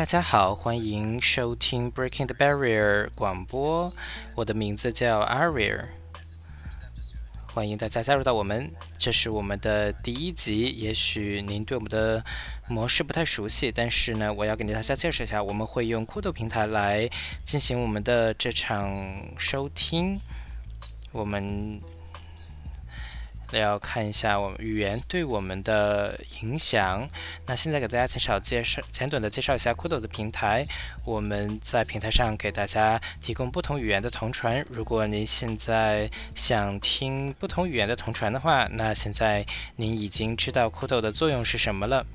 大家好，欢迎收听 Breaking the Barrier 广播。我的名字叫 Aria，欢迎大家加入到我们。这是我们的第一集，也许您对我们的模式不太熟悉，但是呢，我要给大家介绍一下，我们会用酷豆平台来进行我们的这场收听。我们。要看一下我们语言对我们的影响。那现在给大家介绍介绍简短的介绍一下酷豆的平台。我们在平台上给大家提供不同语言的同传。如果您现在想听不同语言的同传的话，那现在您已经知道酷豆的作用是什么了。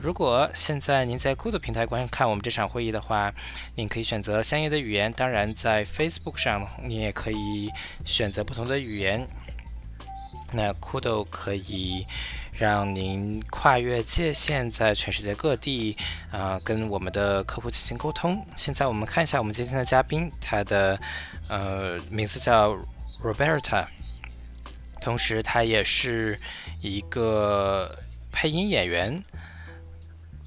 如果现在您在酷豆平台观看我们这场会议的话，您可以选择相应的语言。当然，在 Facebook 上，你也可以选择不同的语言。那酷豆可以让您跨越界限，在全世界各地啊，跟我们的客户进行沟通。现在我们看一下我们今天的嘉宾，他的呃名字叫 Roberta，同时他也是一个配音演员。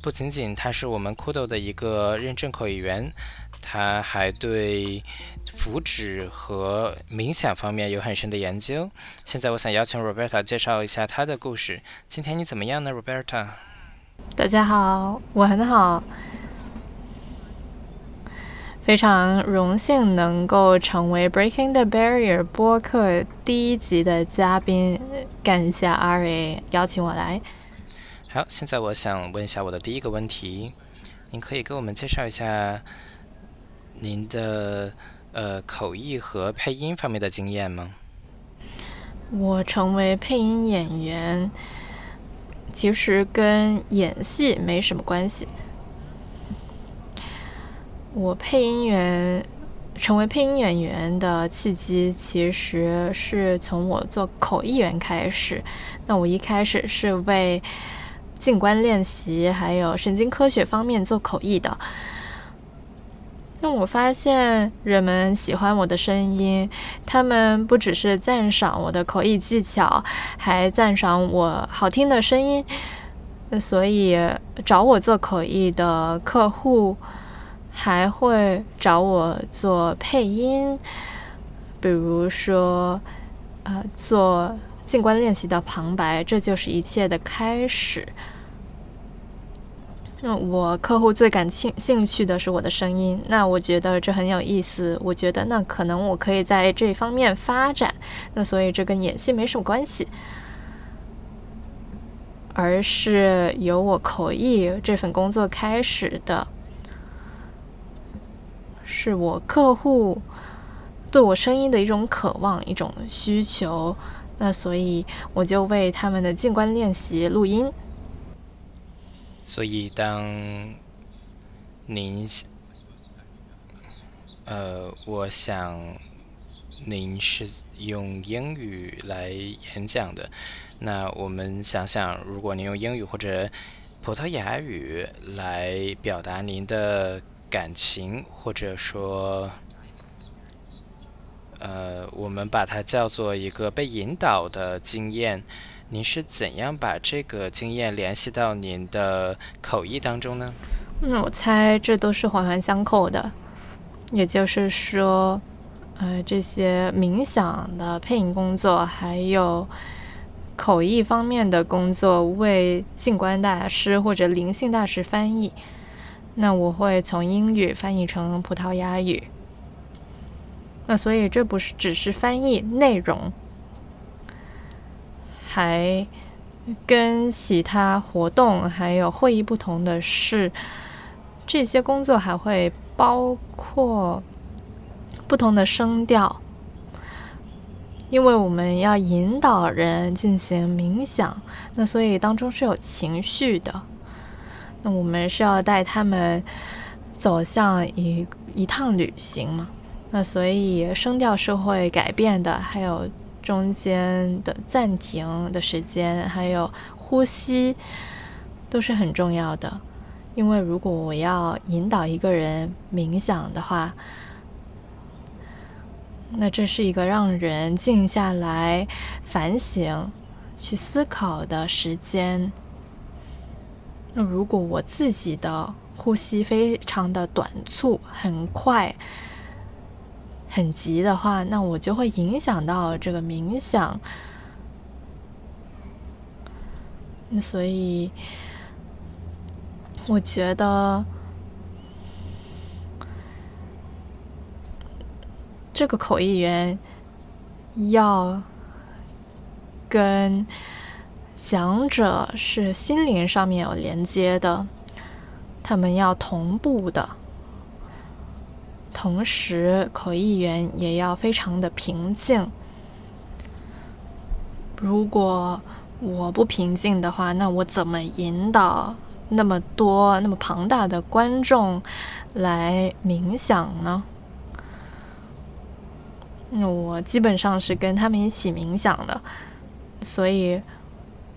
不仅仅他是我们酷豆的一个认证口译员，他还对。福祉和冥想方面有很深的研究。现在我想邀请 Roberta 介绍一下她的故事。今天你怎么样呢，Roberta？大家好，我很好，非常荣幸能够成为 Breaking the Barrier 播客第一集的嘉宾。感谢 Ari 邀请我来。好，现在我想问一下我的第一个问题，您可以给我们介绍一下您的。呃，口译和配音方面的经验吗？我成为配音演员，其实跟演戏没什么关系。我配音员成为配音演员的契机，其实是从我做口译员开始。那我一开始是为静观练习还有神经科学方面做口译的。那我发现人们喜欢我的声音，他们不只是赞赏我的口译技巧，还赞赏我好听的声音。所以找我做口译的客户还会找我做配音，比如说，呃，做静观练习的旁白，这就是一切的开始。那我客户最感兴兴趣的是我的声音，那我觉得这很有意思。我觉得那可能我可以在这方面发展。那所以这跟演戏没什么关系，而是由我口译这份工作开始的，是我客户对我声音的一种渴望、一种需求。那所以我就为他们的静观练习录音。所以，当您，呃，我想您是用英语来演讲的。那我们想想，如果您用英语或者葡萄牙语来表达您的感情，或者说，呃，我们把它叫做一个被引导的经验。您是怎样把这个经验联系到您的口译当中呢？嗯，我猜这都是环环相扣的。也就是说，呃，这些冥想的配音工作，还有口译方面的工作，为静观大师或者灵性大师翻译。那我会从英语翻译成葡萄牙语。那所以这不是只是翻译内容。还跟其他活动还有会议不同的是，这些工作还会包括不同的声调，因为我们要引导人进行冥想，那所以当中是有情绪的。那我们是要带他们走向一一趟旅行嘛？那所以声调是会改变的，还有。中间的暂停的时间，还有呼吸，都是很重要的。因为如果我要引导一个人冥想的话，那这是一个让人静下来反省、去思考的时间。那如果我自己的呼吸非常的短促、很快、很急的话，那我就会影响到这个冥想。所以，我觉得这个口译员要跟讲者是心灵上面有连接的，他们要同步的，同时口译员也要非常的平静。如果我不平静的话，那我怎么引导那么多、那么庞大的观众来冥想呢？那我基本上是跟他们一起冥想的，所以，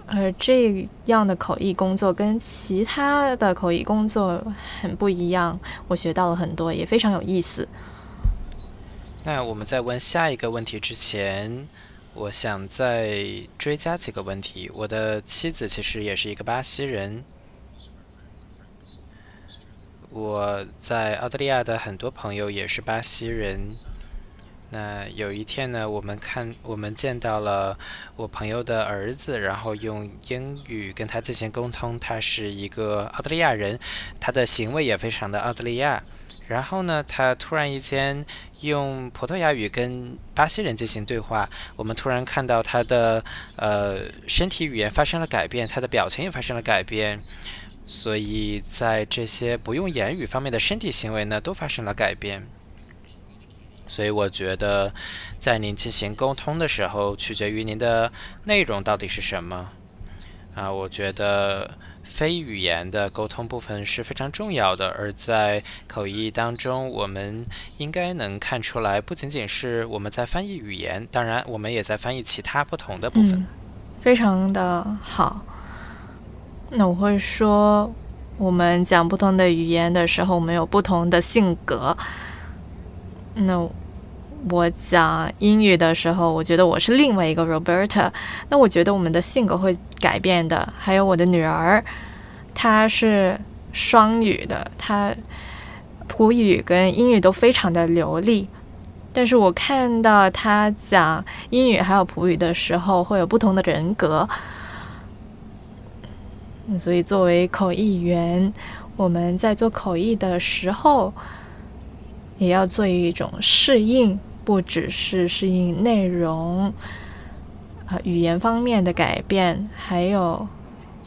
呃，这样的口译工作跟其他的口译工作很不一样，我学到了很多，也非常有意思。那我们在问下一个问题之前。我想再追加几个问题。我的妻子其实也是一个巴西人。我在澳大利亚的很多朋友也是巴西人。那有一天呢，我们看我们见到了我朋友的儿子，然后用英语跟他进行沟通。他是一个澳大利亚人，他的行为也非常的澳大利亚。然后呢，他突然一间用葡萄牙语跟巴西人进行对话。我们突然看到他的呃身体语言发生了改变，他的表情也发生了改变。所以在这些不用言语方面的身体行为呢，都发生了改变。所以我觉得，在您进行沟通的时候，取决于您的内容到底是什么。啊，我觉得非语言的沟通部分是非常重要的。而在口译当中，我们应该能看出来，不仅仅是我们在翻译语言，当然我们也在翻译其他不同的部分。非常的好。那我会说，我们讲不同的语言的时候，我们有不同的性格。那。我讲英语的时候，我觉得我是另外一个 Roberta。那我觉得我们的性格会改变的。还有我的女儿，她是双语的，她普语跟英语都非常的流利。但是我看到她讲英语还有普语的时候，会有不同的人格。所以作为口译员，我们在做口译的时候，也要做一种适应。不只是适应内容，啊，语言方面的改变，还有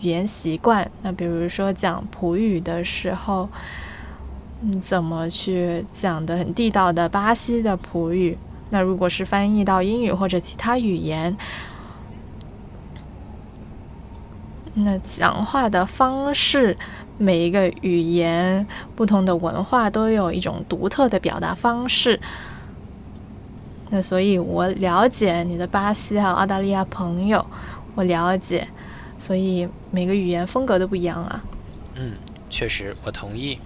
语言习惯。那比如说讲普语的时候，嗯，怎么去讲的很地道的巴西的普语？那如果是翻译到英语或者其他语言，那讲话的方式，每一个语言不同的文化都有一种独特的表达方式。那所以，我了解你的巴西还有澳大利亚朋友，我了解，所以每个语言风格都不一样啊。嗯，确实，我同意。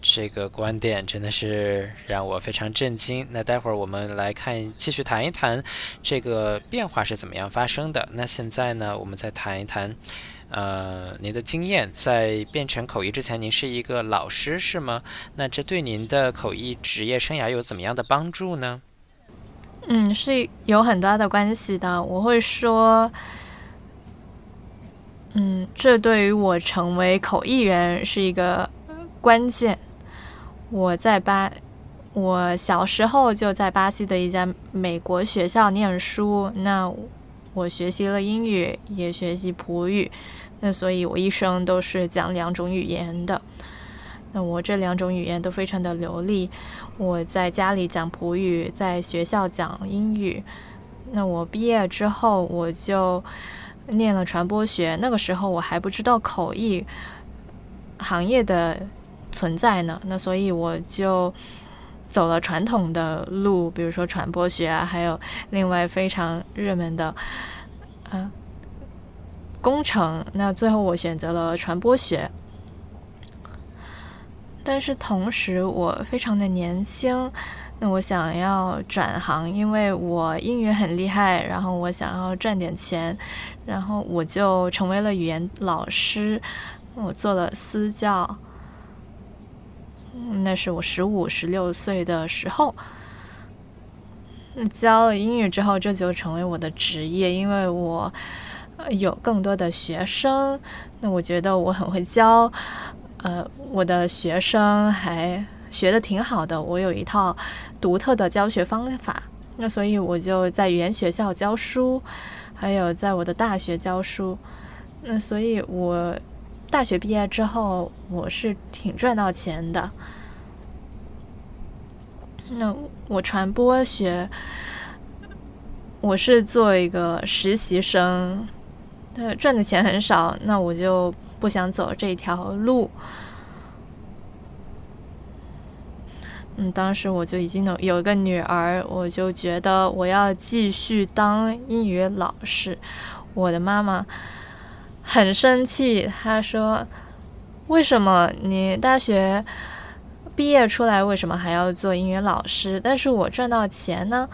这个观点真的是让我非常震惊。那待会儿我们来看，继续谈一谈这个变化是怎么样发生的。那现在呢，我们再谈一谈。呃，您的经验在变成口译之前，您是一个老师是吗？那这对您的口译职业生涯有怎么样的帮助呢？嗯，是有很大的关系的。我会说，嗯，这对于我成为口译员是一个关键。我在巴，我小时候就在巴西的一家美国学校念书。那我学习了英语，也学习普语，那所以我一生都是讲两种语言的。那我这两种语言都非常的流利。我在家里讲普语，在学校讲英语。那我毕业之后，我就念了传播学。那个时候我还不知道口译行业的存在呢。那所以我就。走了传统的路，比如说传播学啊，还有另外非常热门的，呃，工程。那最后我选择了传播学，但是同时我非常的年轻，那我想要转行，因为我英语很厉害，然后我想要赚点钱，然后我就成为了语言老师。我做了私教，那是我十五、十六岁的时候。那教了英语之后，这就成为我的职业，因为我有更多的学生。那我觉得我很会教，呃，我的学生还学的挺好的。我有一套独特的教学方法，那所以我就在语言学校教书，还有在我的大学教书。那所以，我大学毕业之后，我是挺赚到钱的。那我传播学，我是做一个实习生，呃，赚的钱很少，那我就不想走这条路。嗯，当时我就已经有有一个女儿，我就觉得我要继续当英语老师。我的妈妈很生气，他说：“为什么你大学？”毕业出来为什么还要做英语老师？但是我赚到钱呢？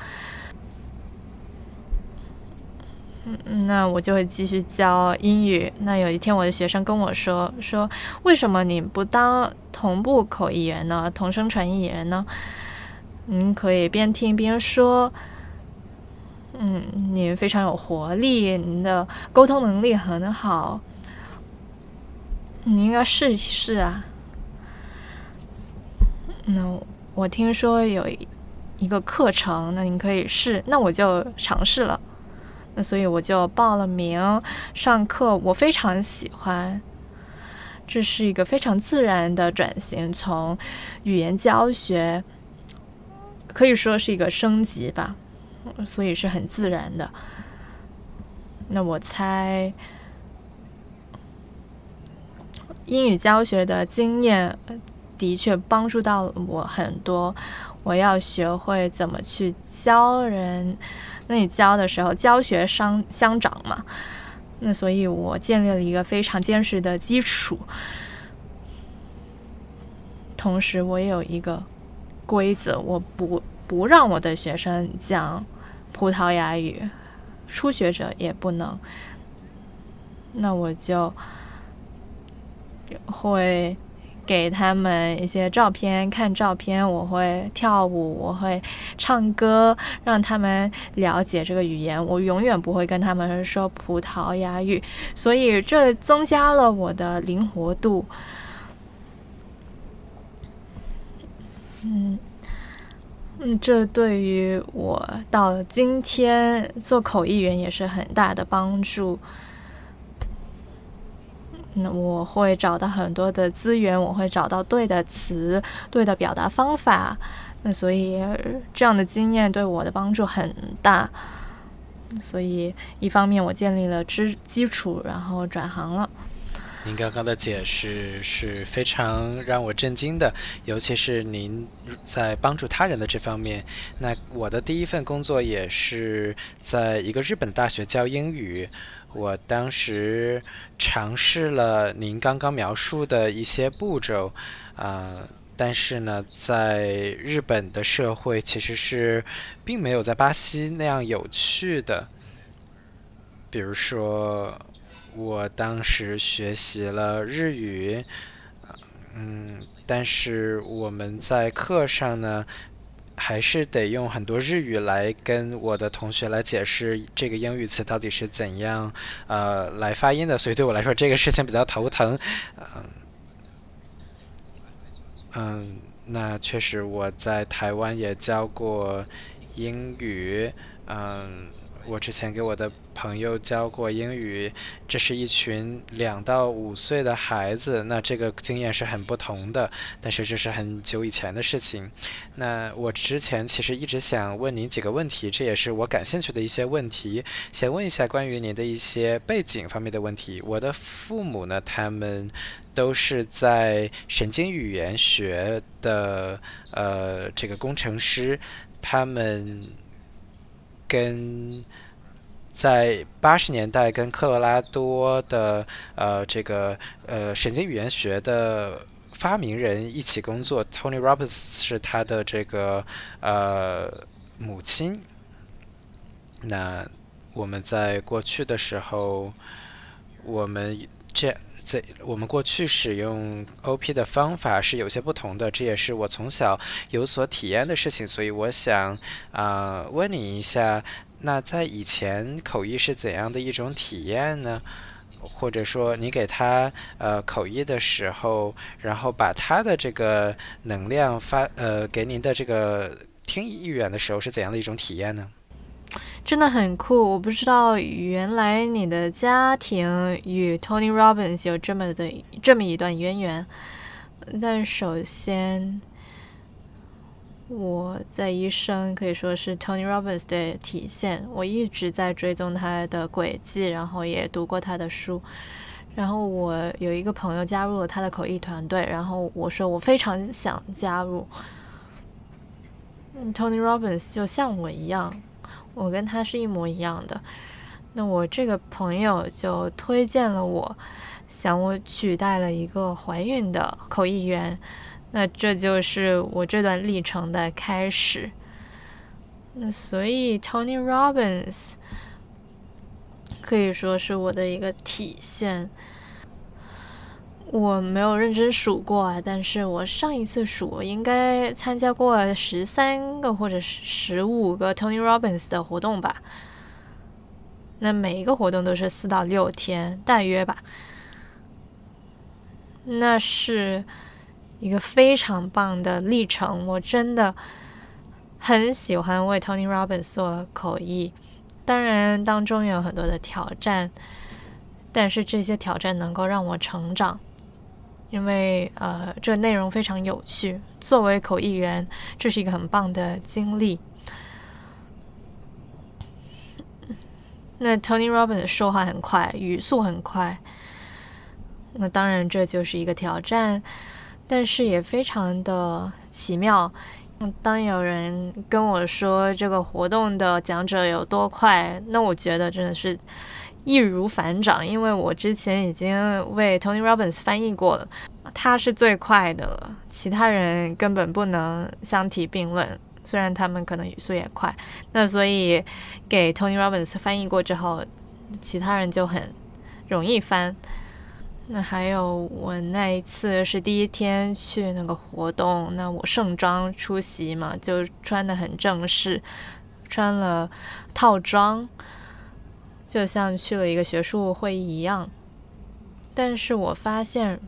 嗯，那我就会继续教英语。那有一天我的学生跟我说：“说为什么你不当同步口译员呢？同声传译员呢？您可以边听边说。嗯，你非常有活力，您的沟通能力很好，你应该试一试啊。”那我听说有一个课程，那您可以试，那我就尝试了。那所以我就报了名上课，我非常喜欢。这是一个非常自然的转型，从语言教学可以说是一个升级吧，所以是很自然的。那我猜英语教学的经验。的确帮助到我很多。我要学会怎么去教人。那你教的时候，教学相相长嘛。那所以我建立了一个非常坚实的基础。同时，我也有一个规则：我不不让我的学生讲葡萄牙语，初学者也不能。那我就会。给他们一些照片，看照片，我会跳舞，我会唱歌，让他们了解这个语言。我永远不会跟他们说葡萄牙语，所以这增加了我的灵活度。嗯，嗯，这对于我到今天做口译员也是很大的帮助。那我会找到很多的资源，我会找到对的词、对的表达方法。那所以这样的经验对我的帮助很大。所以一方面我建立了知基础，然后转行了。您刚刚的解释是非常让我震惊的，尤其是您在帮助他人的这方面。那我的第一份工作也是在一个日本大学教英语。我当时尝试了您刚刚描述的一些步骤，啊，但是呢，在日本的社会其实是并没有在巴西那样有趣的。比如说，我当时学习了日语，嗯，但是我们在课上呢。还是得用很多日语来跟我的同学来解释这个英语词到底是怎样呃来发音的，所以对我来说这个事情比较头疼。嗯，嗯，那确实我在台湾也教过英语，嗯。我之前给我的朋友教过英语，这是一群两到五岁的孩子，那这个经验是很不同的。但是这是很久以前的事情。那我之前其实一直想问您几个问题，这也是我感兴趣的一些问题。先问一下关于您的一些背景方面的问题。我的父母呢，他们都是在神经语言学的呃这个工程师，他们。跟在八十年代跟科罗拉多的呃这个呃神经语言学的发明人一起工作，Tony Robbins 是他的这个呃母亲。那我们在过去的时候，我们这在我们过去使用 OP 的方法是有些不同的，这也是我从小有所体验的事情，所以我想啊问你一下，那在以前口译是怎样的一种体验呢？或者说你给他呃口译的时候，然后把他的这个能量发呃给您的这个听译员的时候是怎样的一种体验呢？真的很酷！我不知道原来你的家庭与 Tony Robbins 有这么的这么一段渊源。但首先，我在一生可以说是 Tony Robbins 的体现。我一直在追踪他的轨迹，然后也读过他的书。然后我有一个朋友加入了他的口译团队，然后我说我非常想加入。Tony Robbins 就像我一样。我跟他是一模一样的，那我这个朋友就推荐了我，想我取代了一个怀孕的口译员，那这就是我这段历程的开始。那所以 Tony Robbins 可以说是我的一个体现。我没有认真数过啊，但是我上一次数应该参加过十三个或者十五个 Tony Robbins 的活动吧。那每一个活动都是四到六天，大约吧。那是一个非常棒的历程，我真的很喜欢为 Tony Robbins 做口译。当然，当中也有很多的挑战，但是这些挑战能够让我成长。因为呃，这内容非常有趣。作为口译员，这是一个很棒的经历。那 Tony Robbins 说话很快，语速很快，那当然这就是一个挑战，但是也非常的奇妙。当有人跟我说这个活动的讲者有多快，那我觉得真的是。易如反掌，因为我之前已经为 Tony Robbins 翻译过了，他是最快的了，其他人根本不能相提并论。虽然他们可能语速也快，那所以给 Tony Robbins 翻译过之后，其他人就很容易翻。那还有我那一次是第一天去那个活动，那我盛装出席嘛，就穿的很正式，穿了套装。就像去了一个学术会议一样，但是我发现，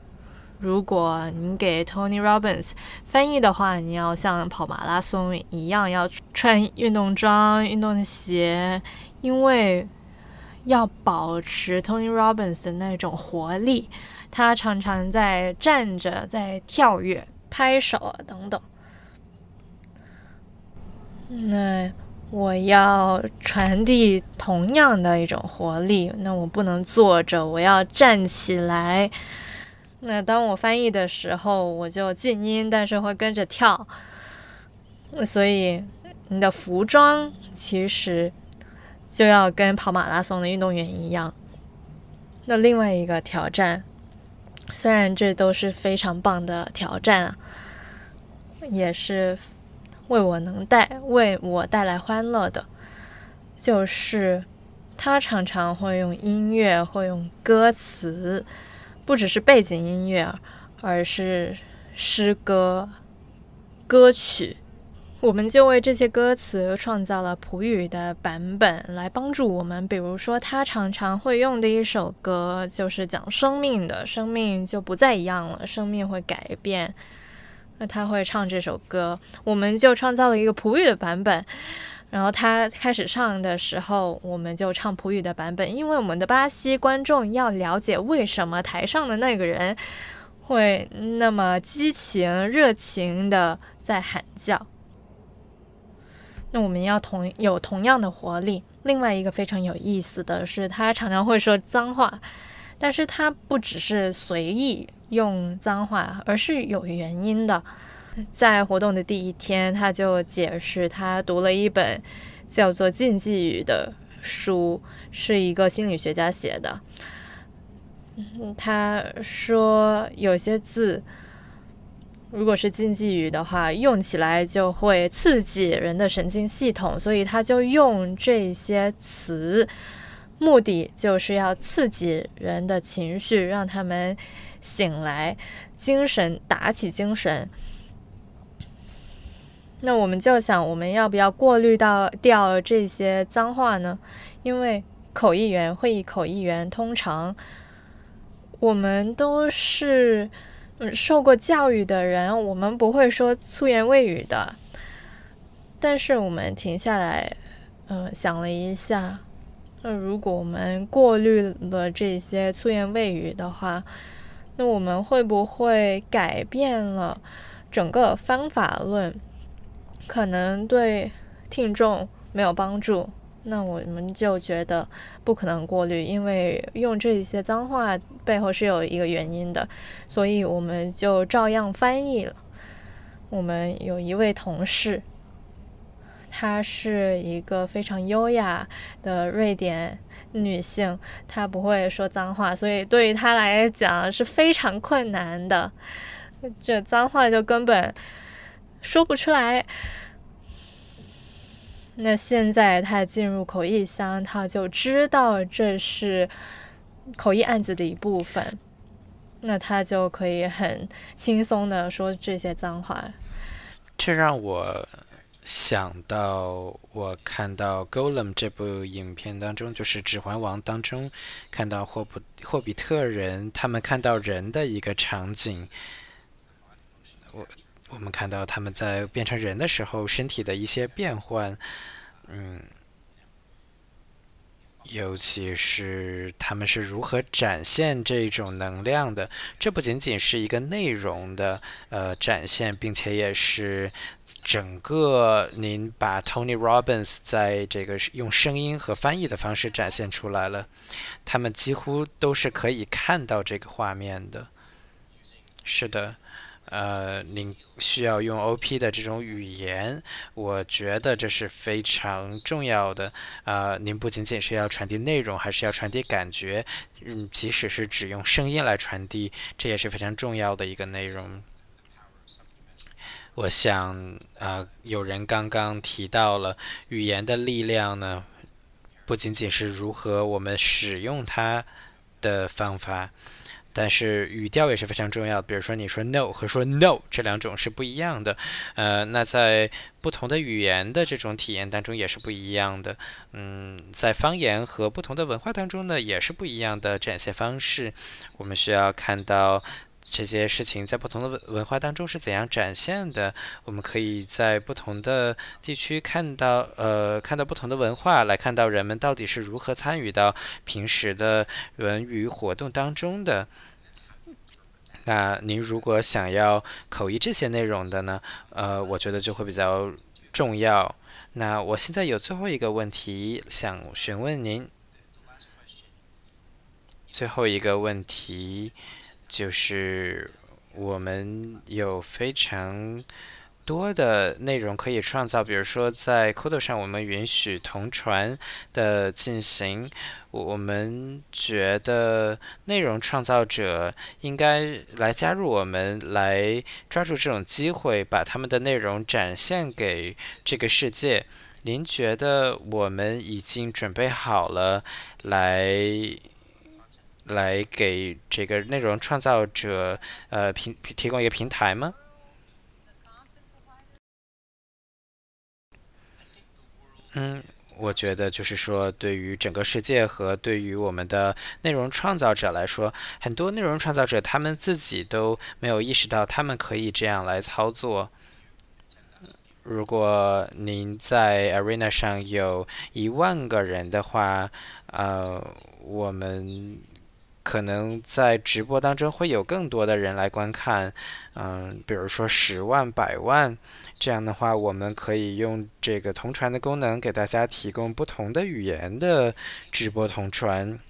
如果你给 Tony Robbins 翻译的话，你要像跑马拉松一样，要穿运动装、运动鞋，因为要保持 Tony Robbins 的那种活力，他常常在站着、在跳跃、拍手等等。那。我要传递同样的一种活力，那我不能坐着，我要站起来。那当我翻译的时候，我就静音，但是会跟着跳。所以你的服装其实就要跟跑马拉松的运动员一样。那另外一个挑战，虽然这都是非常棒的挑战啊，也是。为我能带为我带来欢乐的，就是他常常会用音乐，会用歌词，不只是背景音乐，而是诗歌、歌曲。我们就为这些歌词创造了普语的版本，来帮助我们。比如说，他常常会用的一首歌，就是讲生命的，生命就不再一样了，生命会改变。那他会唱这首歌，我们就创造了一个普语的版本。然后他开始唱的时候，我们就唱普语的版本，因为我们的巴西观众要了解为什么台上的那个人会那么激情、热情的在喊叫。那我们要同有同样的活力。另外一个非常有意思的是，他常常会说脏话，但是他不只是随意。用脏话，而是有原因的。在活动的第一天，他就解释他读了一本叫做《禁忌语》的书，是一个心理学家写的。他说有些字，如果是禁忌语的话，用起来就会刺激人的神经系统，所以他就用这些词。目的就是要刺激人的情绪，让他们醒来，精神打起精神。那我们就想，我们要不要过滤到掉这些脏话呢？因为口译员、会议口译员通常我们都是嗯受过教育的人，我们不会说粗言秽语的。但是我们停下来，嗯，想了一下，那如果我们过滤了这些粗言秽语的话，那我们会不会改变了整个方法论？可能对听众没有帮助，那我们就觉得不可能过滤，因为用这些脏话背后是有一个原因的，所以我们就照样翻译了。我们有一位同事，她是一个非常优雅的瑞典女性，她不会说脏话，所以对于她来讲是非常困难的，这脏话就根本。说不出来。那现在她进入口译箱，她就知道这是口译案子的一部分，那他就可以很轻松的说这些脏话。这让我想到，我看到《Golem》这部影片当中，就是《指环王》当中看到霍普霍比特人他们看到人的一个场景。我。我们看到他们在变成人的时候，身体的一些变换，嗯，尤其是他们是如何展现这种能量的。这不仅仅是一个内容的呃展现，并且也是整个您把 Tony Robbins 在这个用声音和翻译的方式展现出来了。他们几乎都是可以看到这个画面的。是的。呃，您需要用 OP 的这种语言，我觉得这是非常重要的。呃，您不仅仅是要传递内容，还是要传递感觉。嗯，即使是只用声音来传递，这也是非常重要的一个内容。我想，呃，有人刚刚提到了语言的力量呢，不仅仅是如何我们使用它的方法。但是语调也是非常重要，比如说你说 no 和说 no 这两种是不一样的，呃，那在不同的语言的这种体验当中也是不一样的，嗯，在方言和不同的文化当中呢也是不一样的展现方式，我们需要看到这些事情在不同的文文化当中是怎样展现的，我们可以在不同的地区看到，呃，看到不同的文化，来看到人们到底是如何参与到平时的文娱活动当中的。那您如果想要口译这些内容的呢？呃，我觉得就会比较重要。那我现在有最后一个问题想询问您。最后一个问题就是我们有非常。多的内容可以创造，比如说在 Code 上，我们允许同传的进行。我们觉得内容创造者应该来加入我们，来抓住这种机会，把他们的内容展现给这个世界。您觉得我们已经准备好了，来来给这个内容创造者呃平提供一个平台吗？嗯，我觉得就是说，对于整个世界和对于我们的内容创造者来说，很多内容创造者他们自己都没有意识到，他们可以这样来操作。如果您在 Arena 上有一万个人的话，呃，我们。可能在直播当中会有更多的人来观看，嗯，比如说十万、百万，这样的话，我们可以用这个同传的功能给大家提供不同的语言的直播同传。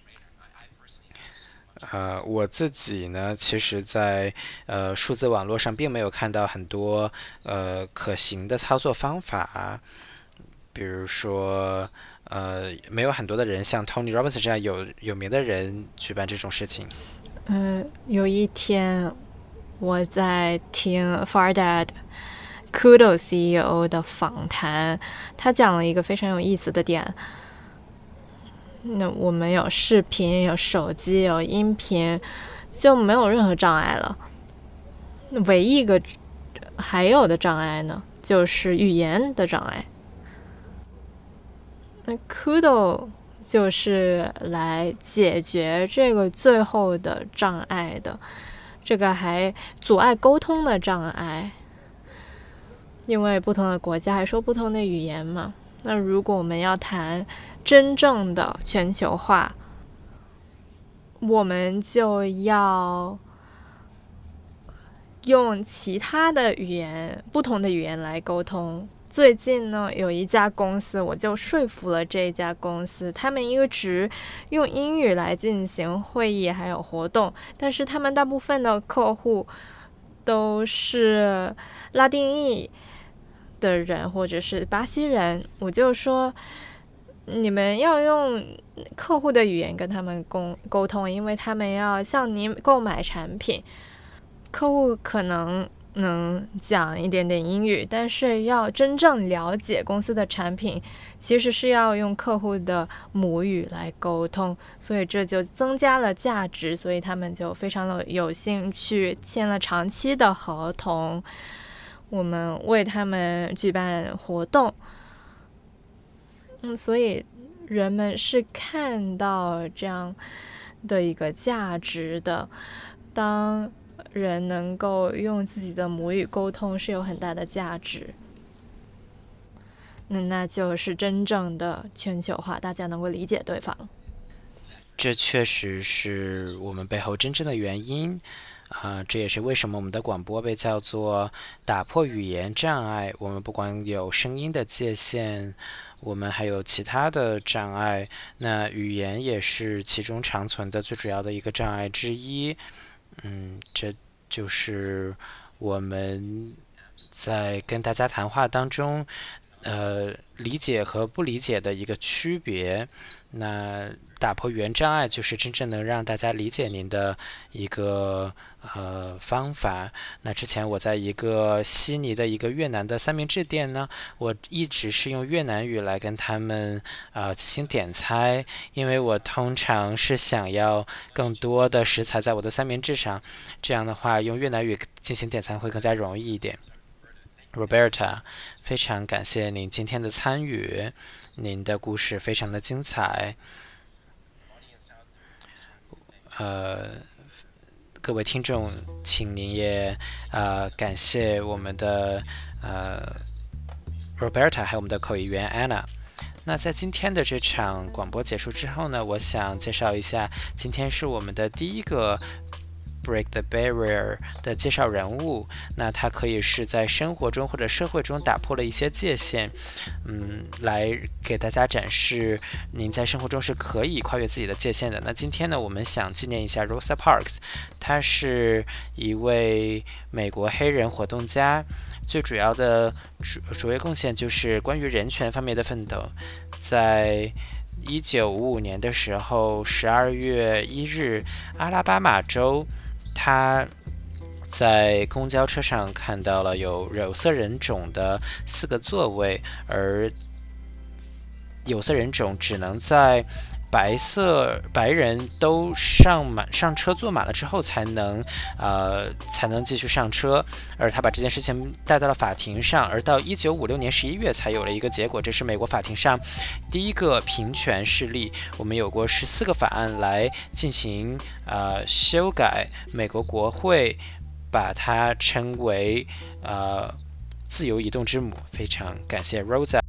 呃，我自己呢，其实，在呃数字网络上并没有看到很多呃可行的操作方法，比如说。呃，没有很多的人像 Tony Robbins 这样有有名的人举办这种事情。嗯，有一天我在听 Fardad Kudo CEO 的访谈，他讲了一个非常有意思的点。那我们有视频，有手机，有音频，就没有任何障碍了。唯一一个还有的障碍呢，就是语言的障碍。那 Kudo 就是来解决这个最后的障碍的，这个还阻碍沟通的障碍，因为不同的国家还说不同的语言嘛。那如果我们要谈真正的全球化，我们就要用其他的语言、不同的语言来沟通。最近呢，有一家公司，我就说服了这家公司，他们一直用英语来进行会议还有活动，但是他们大部分的客户都是拉丁裔。的人或者是巴西人，我就说你们要用客户的语言跟他们沟沟通，因为他们要向您购买产品。客户可能能讲一点点英语，但是要真正了解公司的产品，其实是要用客户的母语来沟通，所以这就增加了价值，所以他们就非常的有兴趣签了长期的合同。我们为他们举办活动，嗯，所以人们是看到这样的一个价值的。当人能够用自己的母语沟通，是有很大的价值。那那就是真正的全球化，大家能够理解对方。这确实是我们背后真正的原因。啊，这也是为什么我们的广播被叫做打破语言障碍。我们不光有声音的界限，我们还有其他的障碍。那语言也是其中长存的最主要的一个障碍之一。嗯，这就是我们在跟大家谈话当中，呃，理解和不理解的一个区别。那打破语言障碍，就是真正能让大家理解您的一个呃方法。那之前我在一个悉尼的一个越南的三明治店呢，我一直是用越南语来跟他们啊进行点餐，因为我通常是想要更多的食材在我的三明治上，这样的话用越南语进行点餐会更加容易一点。Roberta，非常感谢您今天的参与，您的故事非常的精彩。呃，各位听众，请您也呃感谢我们的呃 Roberta，还有我们的口译员 Anna。那在今天的这场广播结束之后呢，我想介绍一下，今天是我们的第一个。Break the barrier 的介绍人物，那他可以是在生活中或者社会中打破了一些界限，嗯，来给大家展示您在生活中是可以跨越自己的界限的。那今天呢，我们想纪念一下 Rosa Parks，他是一位美国黑人活动家，最主要的主主要贡献就是关于人权方面的奋斗。在一九五五年的时候，十二月一日，阿拉巴马州。他在公交车上看到了有有色人种的四个座位，而有色人种只能在白色白人都上满上车坐满了之后才能呃才能继续上车。而他把这件事情带到了法庭上，而到一九五六年十一月才有了一个结果。这是美国法庭上第一个平权事例。我们有过十四个法案来进行。呃，修改美国国会，把它称为呃自由移动之母。非常感谢 Rosa。